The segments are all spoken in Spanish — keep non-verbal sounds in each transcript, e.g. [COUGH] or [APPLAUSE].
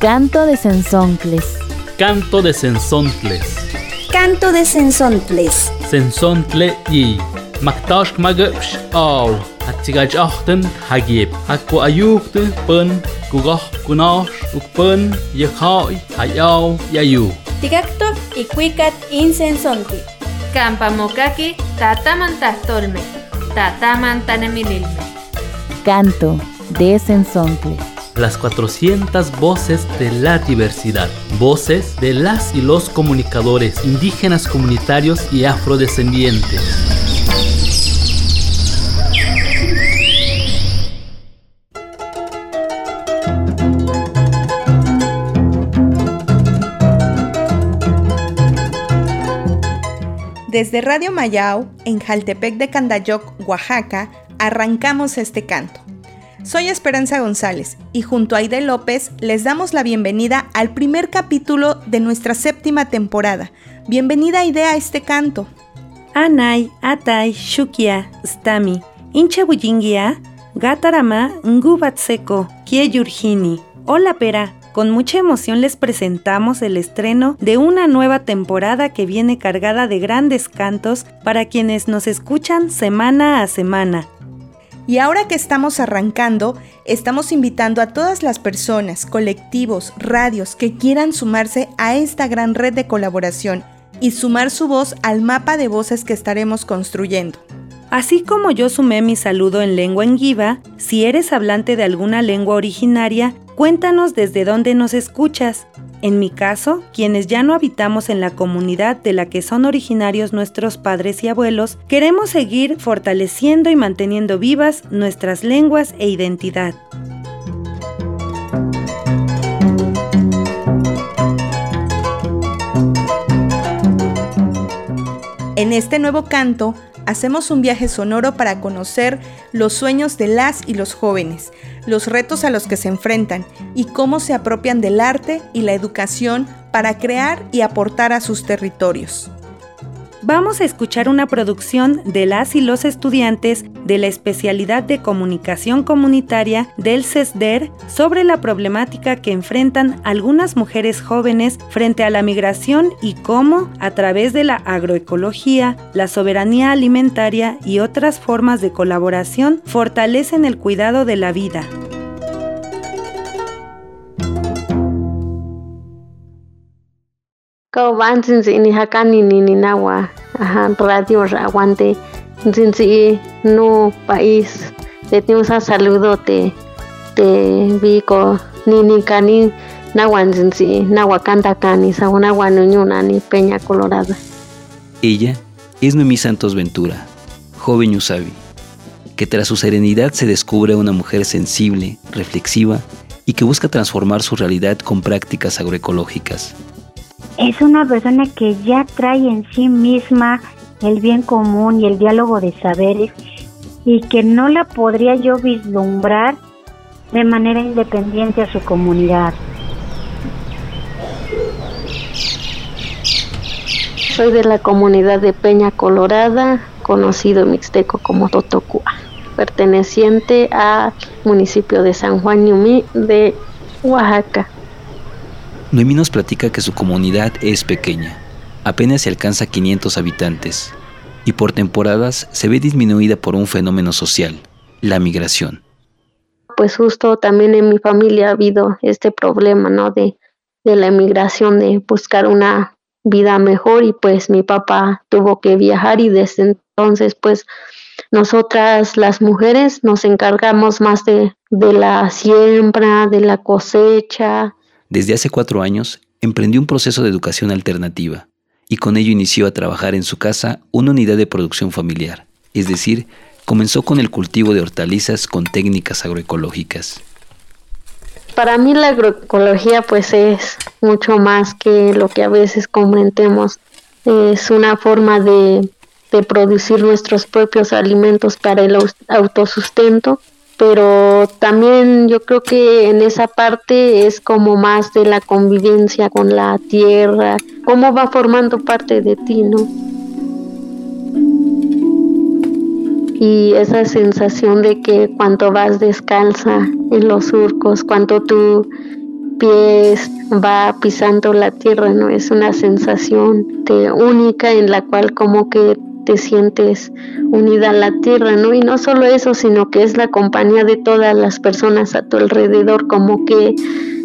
Canto de Sensoncles. Canto de Sensoncles. Canto de Sensoncles. Sensontle y Maktash magapsh aw. Atsigaj achten hagib. Hakku ayukte pun kugah kunash ukpun yakhai hayaw yayu. Tigacto y cuicat insensonti. Campamokaki tataman tahtolme. Tataman tanemililme. Canto de Sensoncles. Las 400 voces de la diversidad. Voces de las y los comunicadores indígenas comunitarios y afrodescendientes. Desde Radio Mayao, en Jaltepec de Candayoc, Oaxaca, arrancamos este canto. Soy Esperanza González y junto a Aide López les damos la bienvenida al primer capítulo de nuestra séptima temporada. Bienvenida Aide a este canto. Anay, Atay, Shukia, Stami, Incha Buyingia, Gatarama, Ngubatseko, Kieyurjini. Hola Pera, con mucha emoción les presentamos el estreno de una nueva temporada que viene cargada de grandes cantos para quienes nos escuchan semana a semana. Y ahora que estamos arrancando, estamos invitando a todas las personas, colectivos, radios que quieran sumarse a esta gran red de colaboración y sumar su voz al mapa de voces que estaremos construyendo. Así como yo sumé mi saludo en lengua enguiva, si eres hablante de alguna lengua originaria, cuéntanos desde dónde nos escuchas. En mi caso, quienes ya no habitamos en la comunidad de la que son originarios nuestros padres y abuelos, queremos seguir fortaleciendo y manteniendo vivas nuestras lenguas e identidad. En este nuevo canto, hacemos un viaje sonoro para conocer los sueños de las y los jóvenes, los retos a los que se enfrentan y cómo se apropian del arte y la educación para crear y aportar a sus territorios. Vamos a escuchar una producción de las y los estudiantes de la especialidad de comunicación comunitaria del CESDER sobre la problemática que enfrentan algunas mujeres jóvenes frente a la migración y cómo, a través de la agroecología, la soberanía alimentaria y otras formas de colaboración, fortalecen el cuidado de la vida. Kauban ni hakani ni ninawa ajá, radio aguante. Nzinzi no país. Te tenemos a saludo te te vico ni ni cani nawan nzinzi nawa canta cani sa una guanuñuna ni peña colorada. Ella es Noemí Santos Ventura, joven Usabi, que tras su serenidad se descubre una mujer sensible, reflexiva y que busca transformar su realidad con prácticas agroecológicas es una persona que ya trae en sí misma el bien común y el diálogo de saberes y que no la podría yo vislumbrar de manera independiente a su comunidad. Soy de la comunidad de Peña Colorada, conocido mixteco como Totocua, perteneciente al municipio de San Juan Ñumí de Oaxaca. Noemí nos platica que su comunidad es pequeña, apenas se alcanza 500 habitantes, y por temporadas se ve disminuida por un fenómeno social, la migración. Pues justo también en mi familia ha habido este problema, ¿no? De, de la emigración, de buscar una vida mejor y pues mi papá tuvo que viajar y desde entonces pues nosotras las mujeres nos encargamos más de, de la siembra, de la cosecha, desde hace cuatro años, emprendió un proceso de educación alternativa y con ello inició a trabajar en su casa una unidad de producción familiar, es decir, comenzó con el cultivo de hortalizas con técnicas agroecológicas. Para mí la agroecología pues es mucho más que lo que a veces comentemos, es una forma de, de producir nuestros propios alimentos para el autosustento pero también yo creo que en esa parte es como más de la convivencia con la tierra, cómo va formando parte de ti, ¿no? Y esa sensación de que cuando vas descalza en los surcos, cuando tú pies va pisando la tierra, ¿no? Es una sensación de única en la cual como que te sientes unida a la tierra, ¿no? Y no solo eso, sino que es la compañía de todas las personas a tu alrededor, como que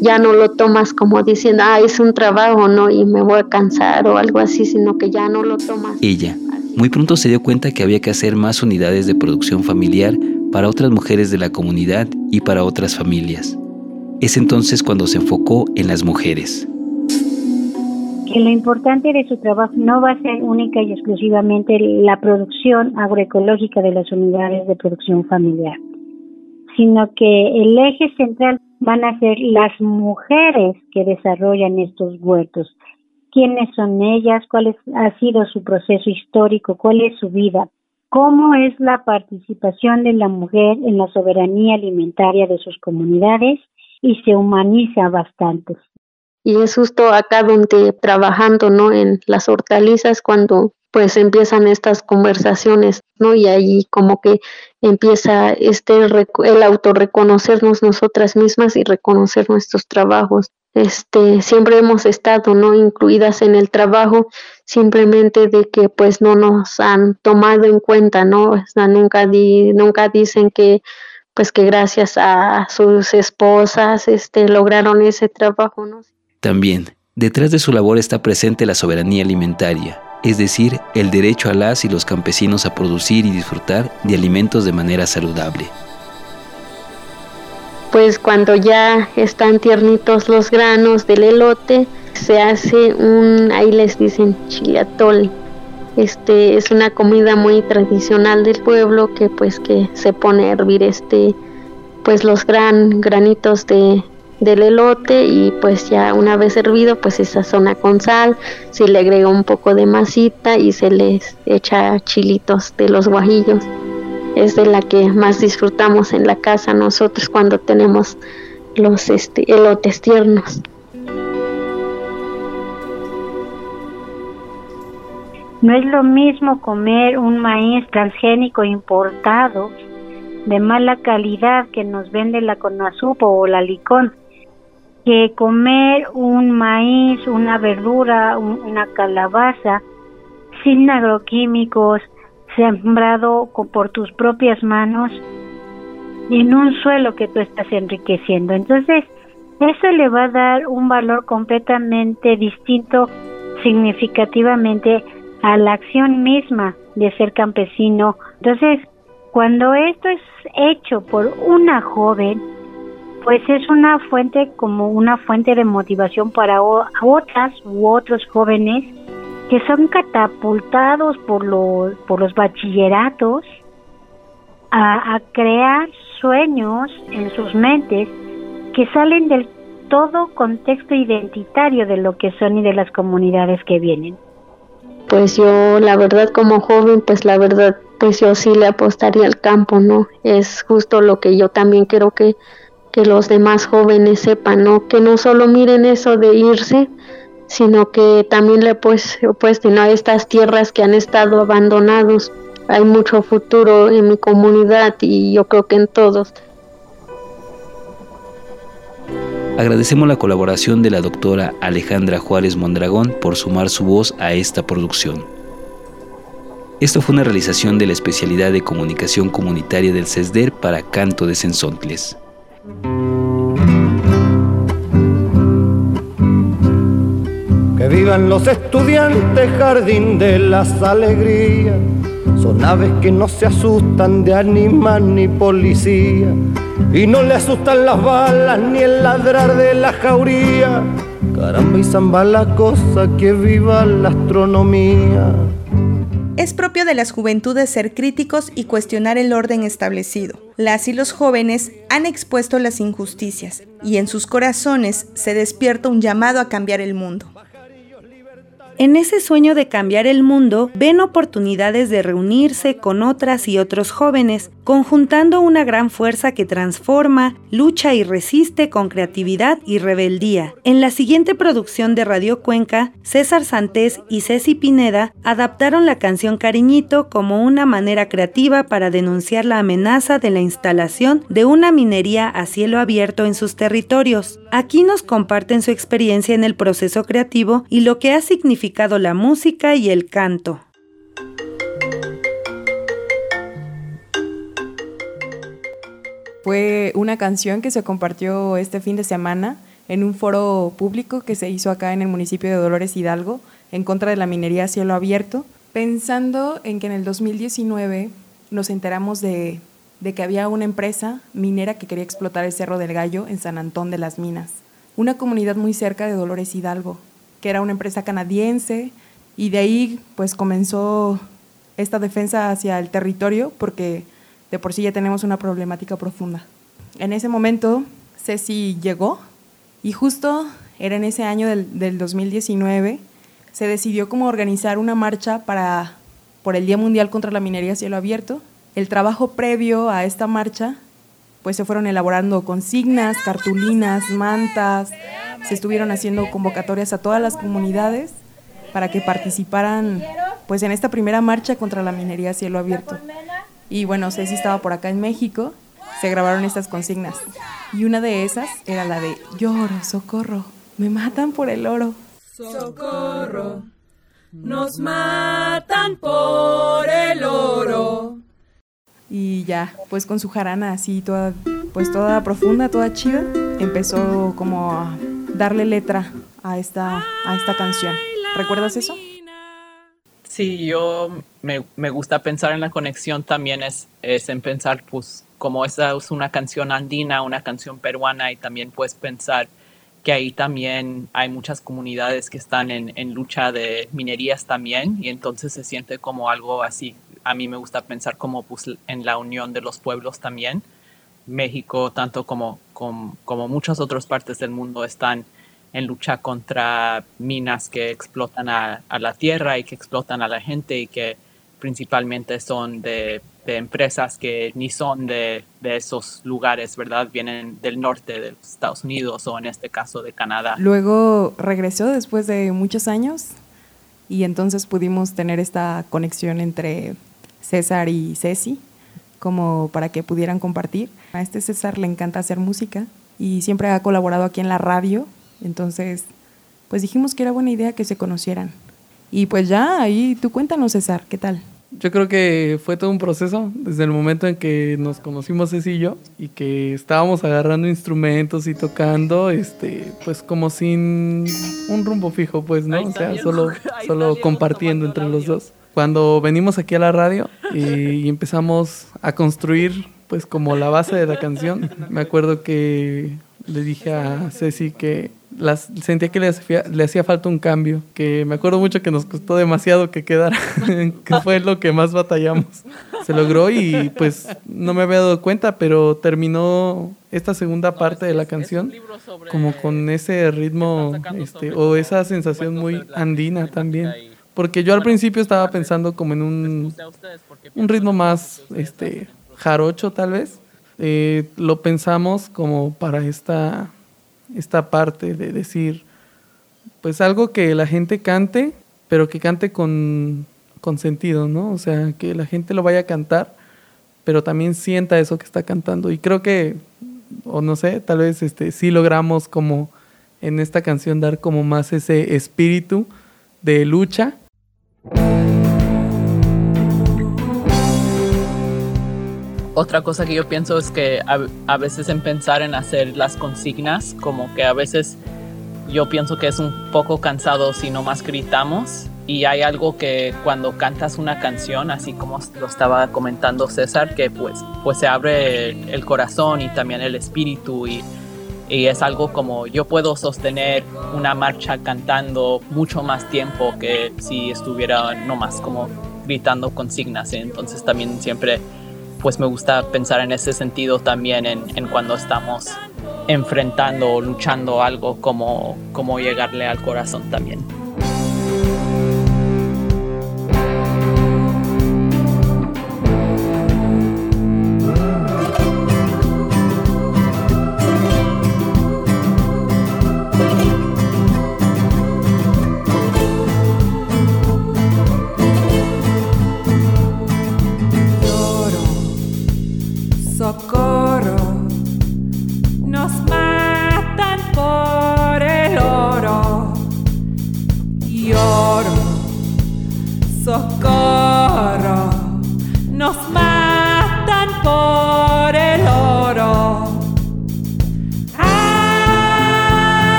ya no lo tomas como diciendo, ah, es un trabajo, ¿no? Y me voy a cansar o algo así, sino que ya no lo tomas. Ella muy pronto se dio cuenta que había que hacer más unidades de producción familiar para otras mujeres de la comunidad y para otras familias. Es entonces cuando se enfocó en las mujeres. Que lo importante de su trabajo no va a ser única y exclusivamente la producción agroecológica de las unidades de producción familiar, sino que el eje central van a ser las mujeres que desarrollan estos huertos. ¿Quiénes son ellas? ¿Cuál ha sido su proceso histórico? ¿Cuál es su vida? ¿Cómo es la participación de la mujer en la soberanía alimentaria de sus comunidades? y se humaniza bastante. Y es justo acá donde trabajando, ¿no? En las hortalizas cuando pues empiezan estas conversaciones, ¿no? Y ahí como que empieza este el autorreconocernos nosotras mismas y reconocer nuestros trabajos. Este, siempre hemos estado, ¿no? Incluidas en el trabajo, simplemente de que pues no nos han tomado en cuenta, ¿no? O sea, nunca di, nunca dicen que pues que gracias a sus esposas este, lograron ese trabajo. ¿no? También, detrás de su labor está presente la soberanía alimentaria, es decir, el derecho a las y los campesinos a producir y disfrutar de alimentos de manera saludable. Pues cuando ya están tiernitos los granos del elote, se hace un, ahí les dicen chileatol, este es una comida muy tradicional del pueblo que pues que se pone a hervir este pues los gran granitos de del elote y pues ya una vez hervido pues se sazona con sal, se le agrega un poco de masita y se les echa chilitos de los guajillos. Es de la que más disfrutamos en la casa nosotros cuando tenemos los este, elotes tiernos. No es lo mismo comer un maíz transgénico importado de mala calidad que nos vende la Conasupo o la Licón que comer un maíz, una verdura, una calabaza sin agroquímicos, sembrado por tus propias manos en un suelo que tú estás enriqueciendo. Entonces, eso le va a dar un valor completamente distinto, significativamente a la acción misma de ser campesino. Entonces, cuando esto es hecho por una joven, pues es una fuente como una fuente de motivación para otras u otros jóvenes que son catapultados por los, por los bachilleratos a, crear sueños en sus mentes que salen del todo contexto identitario de lo que son y de las comunidades que vienen pues yo la verdad como joven, pues la verdad, pues yo sí le apostaría al campo, ¿no? Es justo lo que yo también quiero que, que los demás jóvenes sepan, ¿no? Que no solo miren eso de irse, sino que también le pues, pues a estas tierras que han estado abandonados. Hay mucho futuro en mi comunidad y yo creo que en todos. Agradecemos la colaboración de la doctora Alejandra Juárez Mondragón por sumar su voz a esta producción. Esto fue una realización de la especialidad de comunicación comunitaria del CESDER para Canto de Sensontles. Que vivan los estudiantes, jardín de las alegrías son aves que no se asustan de animal ni policía y no le asustan las balas ni el ladrar de la jauría. Caramba y zamba la cosa que viva la astronomía. Es propio de las juventudes ser críticos y cuestionar el orden establecido. Las y los jóvenes han expuesto las injusticias y en sus corazones se despierta un llamado a cambiar el mundo. En ese sueño de cambiar el mundo, ven oportunidades de reunirse con otras y otros jóvenes, conjuntando una gran fuerza que transforma, lucha y resiste con creatividad y rebeldía. En la siguiente producción de Radio Cuenca, César Santés y Ceci Pineda adaptaron la canción Cariñito como una manera creativa para denunciar la amenaza de la instalación de una minería a cielo abierto en sus territorios. Aquí nos comparten su experiencia en el proceso creativo y lo que ha significado la música y el canto. Fue una canción que se compartió este fin de semana en un foro público que se hizo acá en el municipio de Dolores Hidalgo en contra de la minería a cielo abierto, pensando en que en el 2019 nos enteramos de, que había una empresa minera que quería explotar el Cerro del Gallo en San Antón de las Minas, una comunidad muy cerca de Dolores Hidalgo, que era una empresa canadiense y de ahí pues comenzó esta defensa hacia el territorio porque de por sí ya tenemos una problemática profunda. En ese momento Ceci llegó y justo era en ese año del, del 2019 se decidió como organizar una marcha para, por el Día Mundial contra la Minería a Cielo Abierto. El trabajo previo a esta marcha pues se fueron elaborando consignas, cartulinas, mantas, se estuvieron haciendo convocatorias a todas las comunidades para que participaran pues en esta primera marcha contra la minería a cielo abierto. Y bueno, Ceci estaba por acá en México, se grabaron estas consignas. Y una de esas era la de lloro, socorro, me matan por el oro. Socorro, nos matan por el oro. Y ya, pues con su jarana así toda, pues toda profunda, toda chida, empezó como a darle letra a esta, a esta canción. ¿Recuerdas eso? Sí, yo me, me, gusta pensar en la conexión también es, es en pensar, pues, como esa es una canción andina, una canción peruana, y también puedes pensar que ahí también hay muchas comunidades que están en, en, lucha de minerías también, y entonces se siente como algo así. A mí me gusta pensar como pues, en la unión de los pueblos también. México, tanto como, como, muchas otras partes del mundo, están en lucha contra minas que explotan a, la tierra y que explotan a la gente y que principalmente son de, empresas que ni son de, de, esos lugares, ¿verdad? Vienen del norte de los Estados Unidos o en este caso de Canadá. Luego regresó después de muchos años y entonces pudimos tener esta conexión entre César y Ceci como para que pudieran compartir. A este César le encanta hacer música y siempre ha colaborado aquí en la radio entonces, pues dijimos que era buena idea que se conocieran. Y pues ya, ahí tú cuéntanos, César, ¿qué tal? Yo creo que fue todo un proceso desde el momento en que nos conocimos Ceci y yo y que estábamos agarrando instrumentos y tocando, este, pues como sin un rumbo fijo, pues, ¿no? O sea, solo, [LAUGHS] solo compartiendo entre los dos. Cuando venimos aquí a la radio y empezamos a construir, pues como la base de la canción, me acuerdo que le dije a Ceci que las, sentía que le hacía, le hacía falta un cambio, que me acuerdo mucho que nos costó demasiado que quedara, [LAUGHS] que fue lo que más batallamos. Se logró y pues no me había dado cuenta, pero terminó esta segunda parte de la canción como con ese ritmo este, o esa sensación muy andina también. Porque yo al principio estaba pensando como en un, un ritmo más este, jarocho tal vez. Eh, lo pensamos como para esta esta parte de decir, pues algo que la gente cante, pero que cante con, con sentido, ¿no? O sea, que la gente lo vaya a cantar, pero también sienta eso que está cantando. Y creo que, o no sé, tal vez este, sí logramos como en esta canción dar como más ese espíritu de lucha. Otra cosa que yo pienso es que a, a, veces en pensar en hacer las consignas, como que a veces yo pienso que es un poco cansado si no más gritamos y hay algo que cuando cantas una canción, así como lo estaba comentando César, que pues, pues se abre el corazón y también el espíritu y, y es algo como yo puedo sostener una marcha cantando mucho más tiempo que si estuviera nomás como gritando consignas. Entonces también siempre pues me gusta pensar en ese sentido también en, en cuando estamos enfrentando o luchando algo como, como llegarle al corazón también.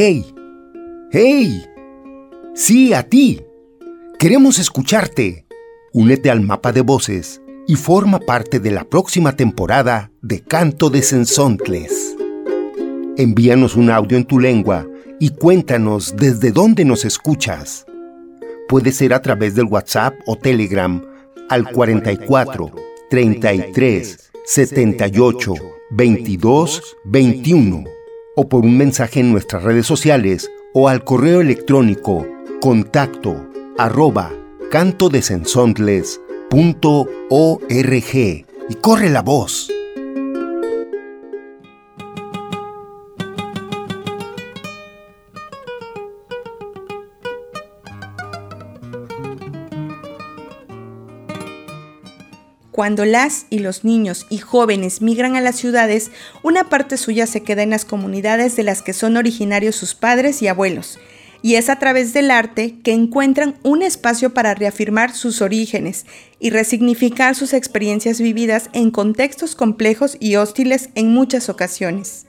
¡Hey! ¡Hey! Sí, a ti. Queremos escucharte. Únete al mapa de voces y forma parte de la próxima temporada de Canto de Sensontles. Envíanos un audio en tu lengua y cuéntanos desde dónde nos escuchas. Puede ser a través del WhatsApp o Telegram al 44 33 78 22 21 o por un mensaje en nuestras redes sociales o al correo electrónico contacto arroba cantodesensontles.org y corre la voz. Cuando las y los niños y jóvenes migran a las ciudades, una parte suya se queda en las comunidades de las que son originarios sus padres y abuelos, y es a través del arte que encuentran un espacio para reafirmar sus orígenes y resignificar sus experiencias vividas en contextos complejos y hostiles en muchas ocasiones.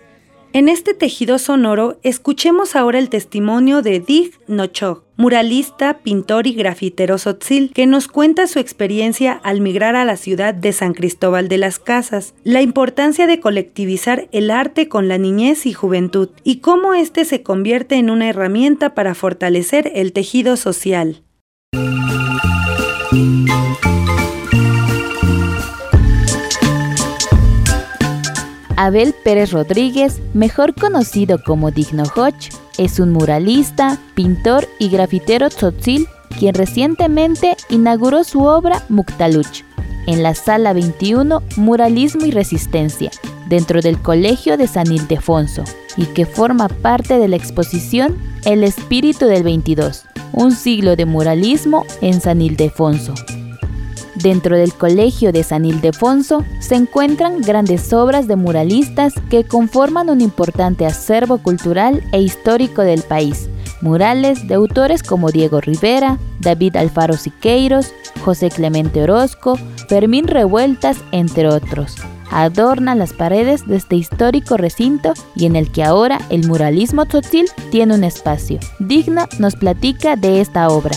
En este tejido sonoro, escuchemos ahora el testimonio de Dig Nochog, muralista, pintor y grafitero sotzil, que nos cuenta su experiencia al migrar a la ciudad de San Cristóbal de las Casas, la importancia de colectivizar el arte con la niñez y juventud, y cómo éste se convierte en una herramienta para fortalecer el tejido social. Abel Pérez Rodríguez, mejor conocido como Digno Hoch, es un muralista, pintor y grafitero tzotzil quien recientemente inauguró su obra Muktaluch en la Sala 21 Muralismo y Resistencia, dentro del Colegio de San Ildefonso, y que forma parte de la exposición El Espíritu del 22, un siglo de muralismo en San Ildefonso. Dentro del Colegio de San Ildefonso se encuentran grandes obras de muralistas que conforman un importante acervo cultural e histórico del país, Murales de autores como Diego Rivera, David Alfaro Siqueiros, José Clemente Orozco, Fermín Revueltas, entre otros. Adornan las paredes de este histórico recinto y en el que ahora el muralismo tzotzil tiene un espacio. Digno nos platica de esta obra.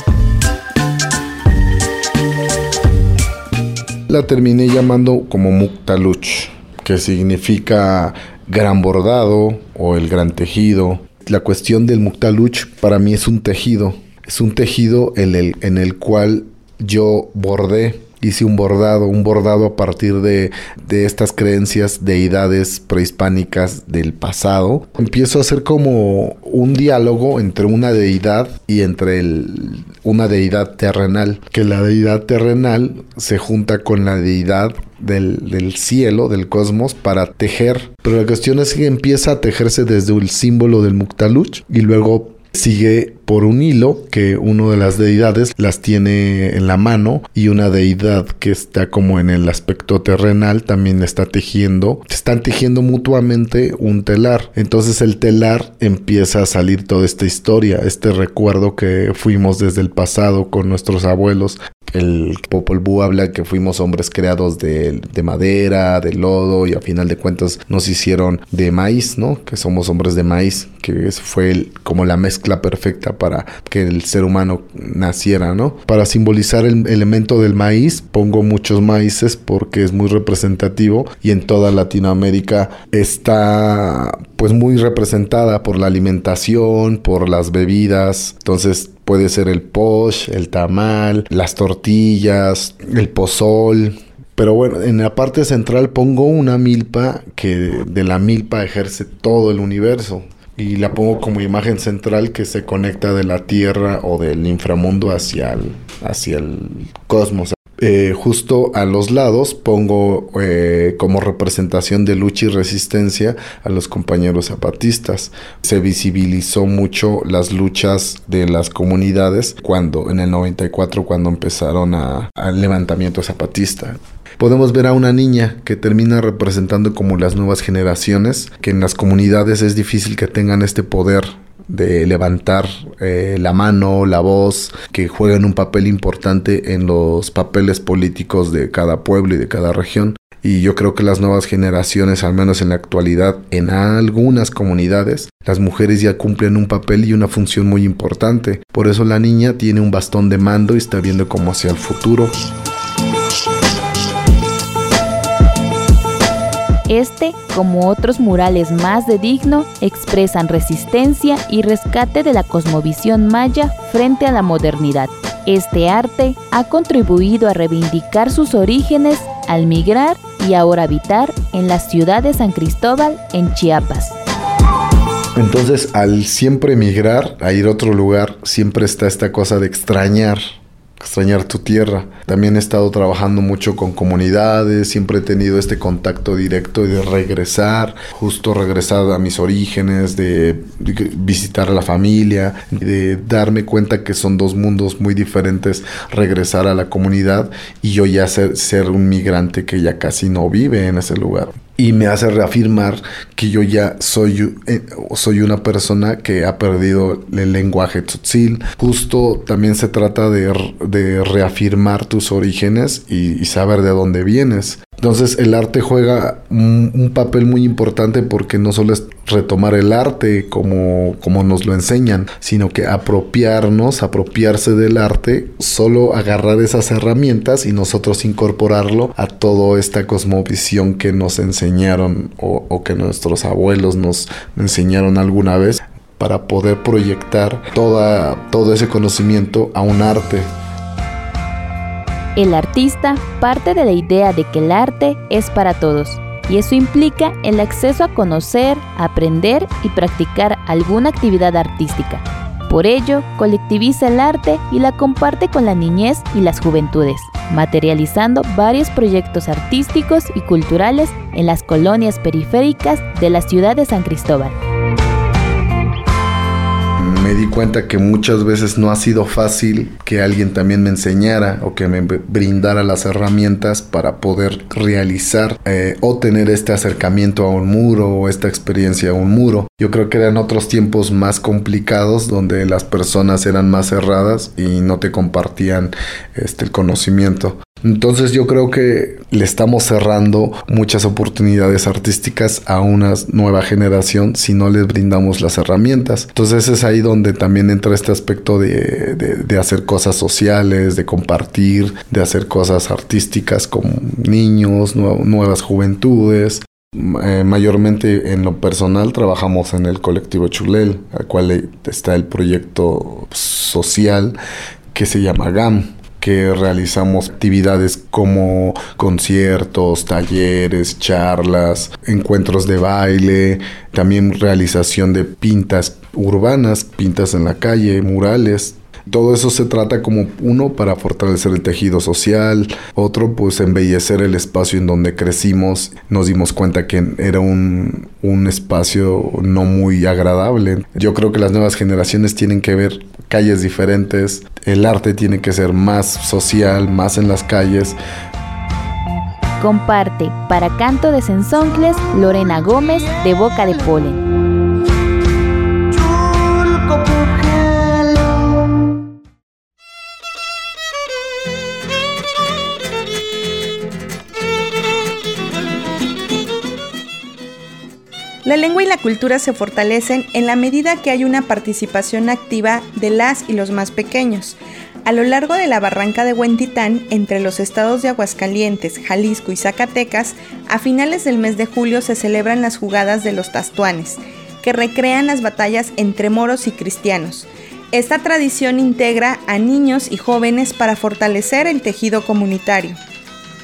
La terminé llamando como Muktaluch, que significa gran bordado o el gran tejido. La cuestión del Muktaluch para mí es un tejido. Es un tejido en el, en el cual yo bordé hice un bordado, un bordado a partir de, de, estas creencias, deidades prehispánicas del pasado. Empiezo a hacer como un diálogo entre una deidad y entre el, una deidad terrenal, que la deidad terrenal se junta con la deidad del, del, cielo, del cosmos, para tejer. Pero la cuestión es que empieza a tejerse desde el símbolo del Muktaluch y luego sigue por un hilo que uno de las deidades las tiene en la mano y una deidad que está como en el aspecto terrenal también está tejiendo, están tejiendo mutuamente un telar. Entonces el telar empieza a salir toda esta historia, este recuerdo que fuimos desde el pasado con nuestros abuelos. El Popol Vuh habla que fuimos hombres creados de, de, madera, de lodo y a final de cuentas nos hicieron de maíz, ¿no? Que somos hombres de maíz, que fue como la mezcla perfecta para que el ser humano naciera, ¿no? Para simbolizar el elemento del maíz, pongo muchos maíces porque es muy representativo y en toda Latinoamérica está pues muy representada por la alimentación, por las bebidas, entonces puede ser el posh, el tamal, las tortillas, el pozol, pero bueno, en la parte central pongo una milpa que de la milpa ejerce todo el universo y la pongo como imagen central que se conecta de la Tierra o del inframundo hacia el, hacia el cosmos. Eh, justo a los lados pongo eh, como representación de lucha y resistencia a los compañeros zapatistas. Se visibilizó mucho las luchas de las comunidades cuando en el 94 cuando empezaron al levantamiento zapatista podemos ver a una niña que termina representando como las nuevas generaciones, que en las comunidades es difícil que tengan este poder de levantar eh, la mano, la voz, que juegan un papel importante en los papeles políticos de cada pueblo y de cada región. Y yo creo que las nuevas generaciones, al menos en la actualidad, en algunas comunidades, las mujeres ya cumplen un papel y una función muy importante. Por eso la niña tiene un bastón de mando y está viendo como hacia el futuro. Este, como otros murales más de digno, expresan resistencia y rescate de la cosmovisión maya frente a la modernidad. Este arte ha contribuido a reivindicar sus orígenes al migrar y ahora habitar en la ciudad de San Cristóbal, en Chiapas. Entonces, al siempre migrar a ir a otro lugar, siempre está esta cosa de extrañar extrañar tu tierra. También he estado trabajando mucho con comunidades, siempre he tenido este contacto directo de regresar, justo regresar a mis orígenes, de visitar a la familia, de darme cuenta que son dos mundos muy diferentes, regresar a la comunidad y yo ya ser, ser un migrante que ya casi no vive en ese lugar y me hace reafirmar que yo ya soy, eh, soy una persona que ha perdido el lenguaje tzotzil. Justo también se trata de, de reafirmar tus orígenes y, saber de dónde vienes. Entonces el arte juega un, un, papel muy importante porque no solo es retomar el arte como, como nos lo enseñan, sino que apropiarnos, apropiarse del arte, solo agarrar esas herramientas y nosotros incorporarlo a toda esta cosmovisión que nos enseñaron o, o que nuestros abuelos nos enseñaron alguna vez para poder proyectar toda, todo ese conocimiento a un arte. El artista parte de la idea de que el arte es para todos, y eso implica el acceso a conocer, aprender y practicar alguna actividad artística. Por ello, colectiviza el arte y la comparte con la niñez y las juventudes, materializando varios proyectos artísticos y culturales en las colonias periféricas de la ciudad de San Cristóbal. Me di cuenta que muchas veces no ha sido fácil que alguien también me enseñara o que me brindara las herramientas para poder realizar eh, o tener este acercamiento a un muro o esta experiencia a un muro. Yo creo que eran otros tiempos más complicados donde las personas eran más cerradas y no te compartían este, el conocimiento. Entonces yo creo que le estamos cerrando muchas oportunidades artísticas a una nueva generación si no les brindamos las herramientas. Entonces es ahí donde también entra este aspecto de, hacer cosas sociales, de compartir, de hacer cosas artísticas con niños, nuevas juventudes. Eh, mayormente en lo personal trabajamos en el colectivo Chulel, al cual está el proyecto social que se llama GAM, que realizamos actividades como conciertos, talleres, charlas, encuentros de baile, también realización de pintas urbanas, pintas en la calle, murales, todo eso se trata como uno para fortalecer el tejido social, otro pues embellecer el espacio en donde crecimos. Nos dimos cuenta que era un, un espacio no muy agradable. Yo creo que las nuevas generaciones tienen que ver calles diferentes, el arte tiene que ser más social, más en las calles. Comparte para Canto de Sensoncles Lorena Gómez de Boca de Polen. La lengua y la cultura se fortalecen en la medida que hay una participación activa de las y los más pequeños. A lo largo de la barranca de Huentitán, entre los estados de Aguascalientes, Jalisco y Zacatecas, a finales del mes de julio se celebran las jugadas de los tastuanes, que recrean las batallas entre moros y cristianos. Esta tradición integra a niños y jóvenes para fortalecer el tejido comunitario.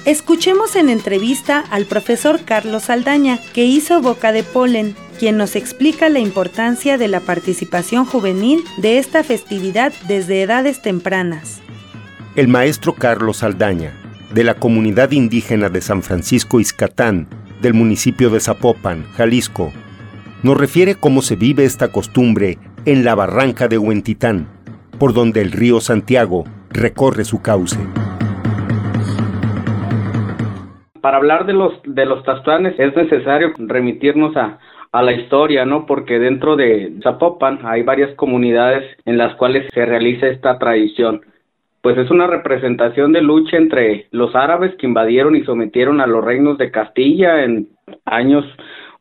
Escuchemos en entrevista al profesor Carlos Saldaña, que hizo Boca de Polen, quien nos explica la importancia de la participación juvenil de esta festividad desde edades tempranas. El maestro Carlos Saldaña, de la comunidad indígena de San Francisco Izcatán, del municipio de Zapopan, Jalisco, nos refiere cómo se vive esta costumbre en la barranca de Huentitán, por donde el río Santiago recorre su cauce. Para hablar de los de los tastuanes es necesario remitirnos a, a la historia, ¿no? Porque dentro de Zapopan hay varias comunidades en las cuales se realiza esta tradición. Pues es una representación de lucha entre los árabes que invadieron y sometieron a los reinos de Castilla en años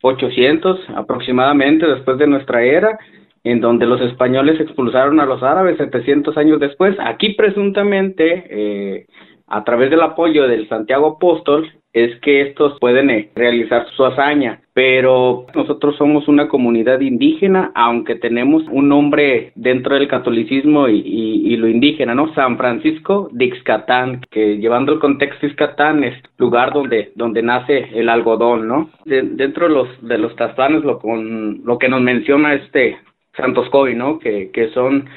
800 aproximadamente después de nuestra era, en donde los españoles expulsaron a los árabes 700 años después. Aquí presuntamente, eh, a través del apoyo del Santiago Apóstol, es que estos pueden eh, realizar su hazaña, pero nosotros somos una comunidad indígena, aunque tenemos un nombre dentro del catolicismo y, y, y lo indígena, ¿no? San Francisco de Ixcatán, que llevando el contexto Ixcatán es lugar donde, donde nace el algodón, ¿no? De, dentro de los, de los tastanes lo, con, lo que nos menciona este Santos Coy, ¿no? Que, que son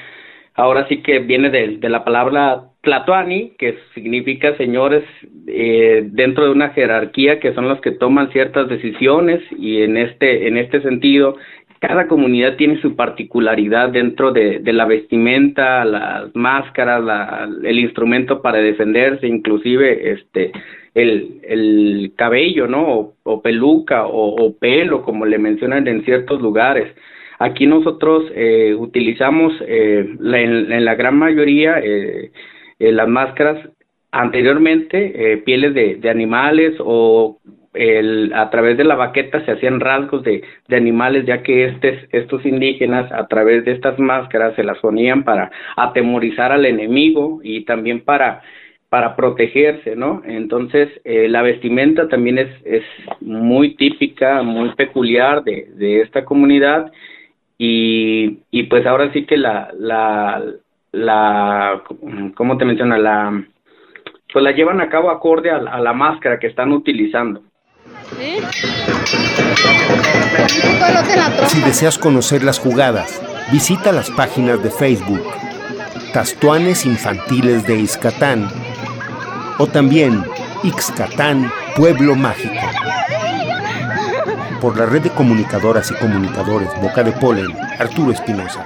ahora sí que viene de, la palabra Tlatoani, que significa señores eh, dentro de una jerarquía que son los que toman ciertas decisiones y en este, en este sentido cada comunidad tiene su particularidad dentro de, la vestimenta, las máscaras, la, el instrumento para defenderse, inclusive este el, el cabello, ¿no? O, o peluca o, pelo, como le mencionan en ciertos lugares. Aquí nosotros eh, utilizamos eh, en, la gran mayoría eh, eh las máscaras anteriormente eh, pieles de, animales o el, a través de la baqueta se hacían rasgos de, animales ya que estes, estos indígenas a través de estas máscaras se las ponían para atemorizar al enemigo y también para para protegerse, ¿no? Entonces, la vestimenta también es, es muy típica, muy peculiar de esta comunidad y, y pues ahora sí que la, la, la, ¿cómo te menciona? La, pues la llevan a cabo acorde a, a la máscara que están utilizando. Si deseas conocer las jugadas, visita las páginas de Facebook Tastuanes Infantiles de Ixcatán o también Ixcatán Pueblo Mágico por la red de comunicadoras y comunicadores Boca de Polen, Arturo Espinosa.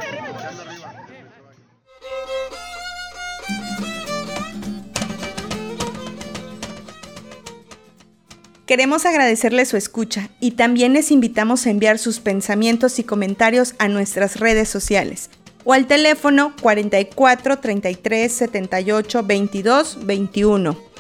Queremos agradecerle su escucha y también les invitamos a enviar sus pensamientos y comentarios a nuestras redes sociales o al teléfono 44 33 78 22 21.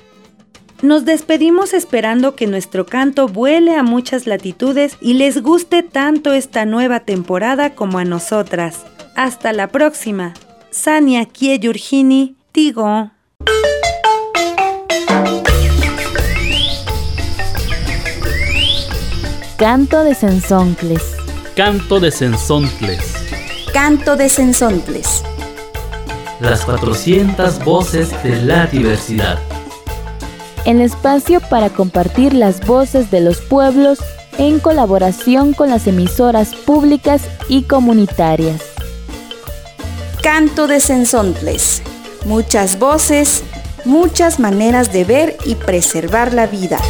Nos despedimos esperando que nuestro canto vuele a muchas latitudes y les guste tanto esta nueva temporada como a nosotras. Hasta la próxima. Sania Kieyurgini, Tigo. Canto de Sensoncles. Canto de Sensontles. Canto de Sensontles. Las 400 voces de la diversidad. El espacio para compartir las voces de los pueblos en colaboración con las emisoras públicas y comunitarias. Canto de Sensontles. Muchas voces, muchas maneras de ver y preservar la vida.